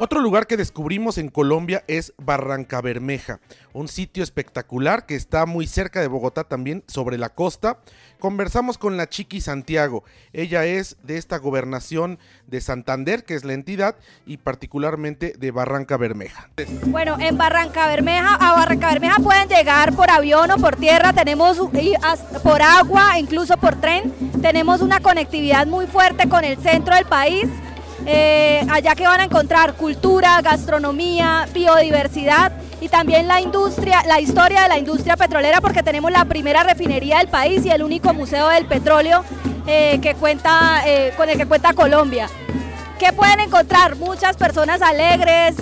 Otro lugar que descubrimos en Colombia es Barranca Bermeja, un sitio espectacular que está muy cerca de Bogotá también, sobre la costa. Conversamos con la Chiqui Santiago. Ella es de esta gobernación de Santander, que es la entidad, y particularmente de Barranca Bermeja. Bueno, en Barranca Bermeja, a Barranca Bermeja pueden llegar por avión o por tierra, tenemos por agua, incluso por tren. Tenemos una conectividad muy fuerte con el centro del país eh, allá que van a encontrar cultura, gastronomía, biodiversidad y también la industria, la historia de la industria petrolera porque tenemos la primera refinería del país y el único museo del petróleo eh, que cuenta, eh, con el que cuenta Colombia. ¿Qué pueden encontrar? Muchas personas alegres,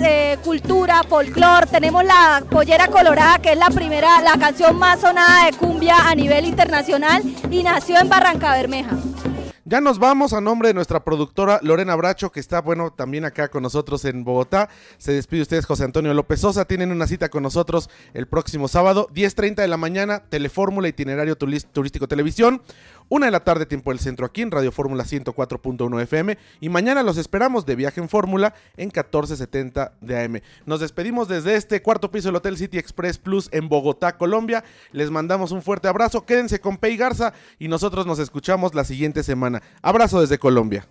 cultura, folclore. Tenemos la Pollera Colorada, que es la primera, la canción más sonada de cumbia a nivel internacional y nació en Barranca Bermeja. Ya nos vamos a nombre de nuestra productora Lorena Bracho, que está, bueno, también acá con nosotros en Bogotá. Se despide ustedes, José Antonio López Sosa. Tienen una cita con nosotros el próximo sábado, 10.30 de la mañana, Telefórmula, Itinerario Turístico Televisión. Una de la tarde, tiempo del centro aquí en Radio Fórmula 104.1 FM. Y mañana los esperamos de viaje en Fórmula en 1470 de AM. Nos despedimos desde este cuarto piso del Hotel City Express Plus en Bogotá, Colombia. Les mandamos un fuerte abrazo. Quédense con Pei Garza y nosotros nos escuchamos la siguiente Abrazo desde Colombia.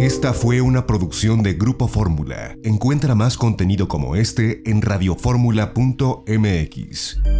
Esta fue una producción de Grupo Fórmula. Encuentra más contenido como este en radioformula.mx.